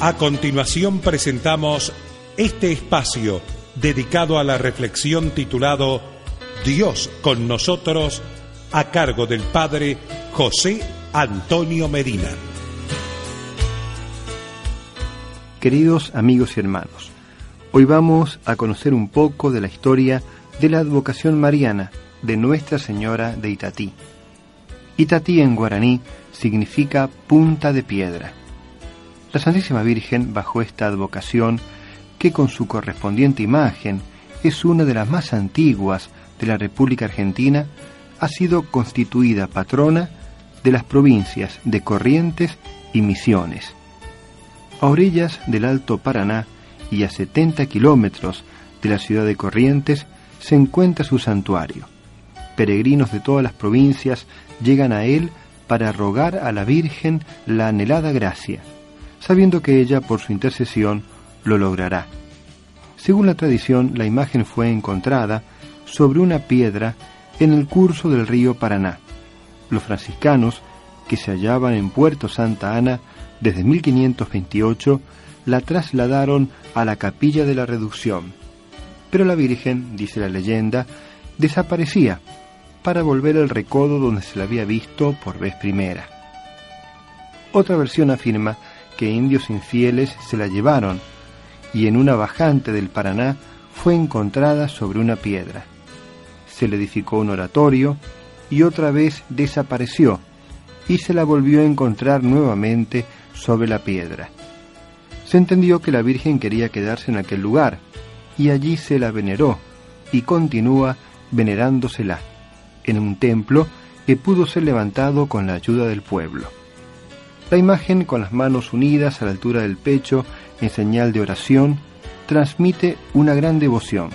A continuación presentamos este espacio dedicado a la reflexión titulado Dios con nosotros a cargo del Padre José Antonio Medina. Queridos amigos y hermanos, hoy vamos a conocer un poco de la historia de la advocación mariana de Nuestra Señora de Itatí. Itatí en guaraní significa punta de piedra. La Santísima Virgen, bajo esta advocación, que con su correspondiente imagen es una de las más antiguas de la República Argentina, ha sido constituida patrona de las provincias de Corrientes y Misiones. A orillas del Alto Paraná y a 70 kilómetros de la ciudad de Corrientes se encuentra su santuario. Peregrinos de todas las provincias llegan a él para rogar a la Virgen la anhelada gracia, sabiendo que ella por su intercesión lo logrará. Según la tradición, la imagen fue encontrada sobre una piedra en el curso del río Paraná. Los franciscanos, que se hallaban en Puerto Santa Ana desde 1528, la trasladaron a la capilla de la reducción. Pero la Virgen, dice la leyenda, desaparecía para volver al recodo donde se la había visto por vez primera. Otra versión afirma que indios infieles se la llevaron y en una bajante del Paraná fue encontrada sobre una piedra. Se le edificó un oratorio y otra vez desapareció y se la volvió a encontrar nuevamente sobre la piedra. Se entendió que la Virgen quería quedarse en aquel lugar y allí se la veneró y continúa venerándosela en un templo que pudo ser levantado con la ayuda del pueblo. La imagen, con las manos unidas a la altura del pecho en señal de oración, transmite una gran devoción.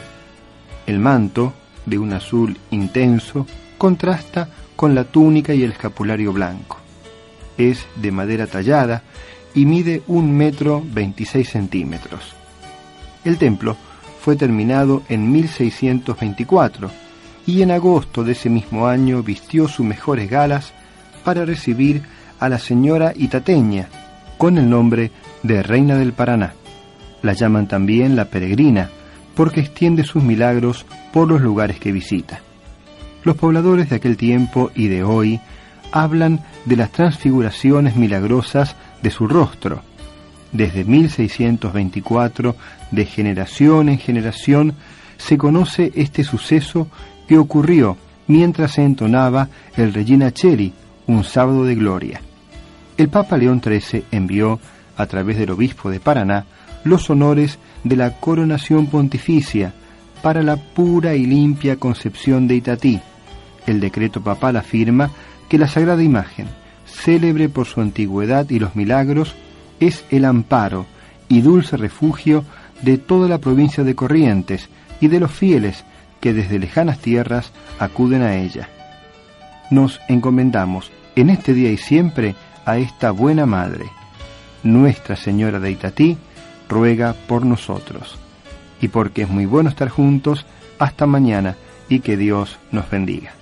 El manto, de un azul intenso, contrasta con la túnica y el escapulario blanco. Es de madera tallada y mide un metro veintiséis centímetros. El templo fue terminado en 1624 y en agosto de ese mismo año vistió sus mejores galas para recibir a la señora Itateña con el nombre de Reina del Paraná. La llaman también la peregrina porque extiende sus milagros por los lugares que visita. Los pobladores de aquel tiempo y de hoy hablan de las transfiguraciones milagrosas de su rostro. Desde 1624, de generación en generación, se conoce este suceso que ocurrió mientras se entonaba el Regina Cheli, un sábado de gloria. El Papa León XIII envió, a través del obispo de Paraná, los honores de la coronación pontificia para la pura y limpia concepción de Itatí. El decreto papal afirma que la sagrada imagen, célebre por su antigüedad y los milagros, es el amparo y dulce refugio de toda la provincia de Corrientes y de los fieles que desde lejanas tierras acuden a ella. Nos encomendamos en este día y siempre a esta buena Madre. Nuestra Señora de Itatí ruega por nosotros. Y porque es muy bueno estar juntos, hasta mañana y que Dios nos bendiga.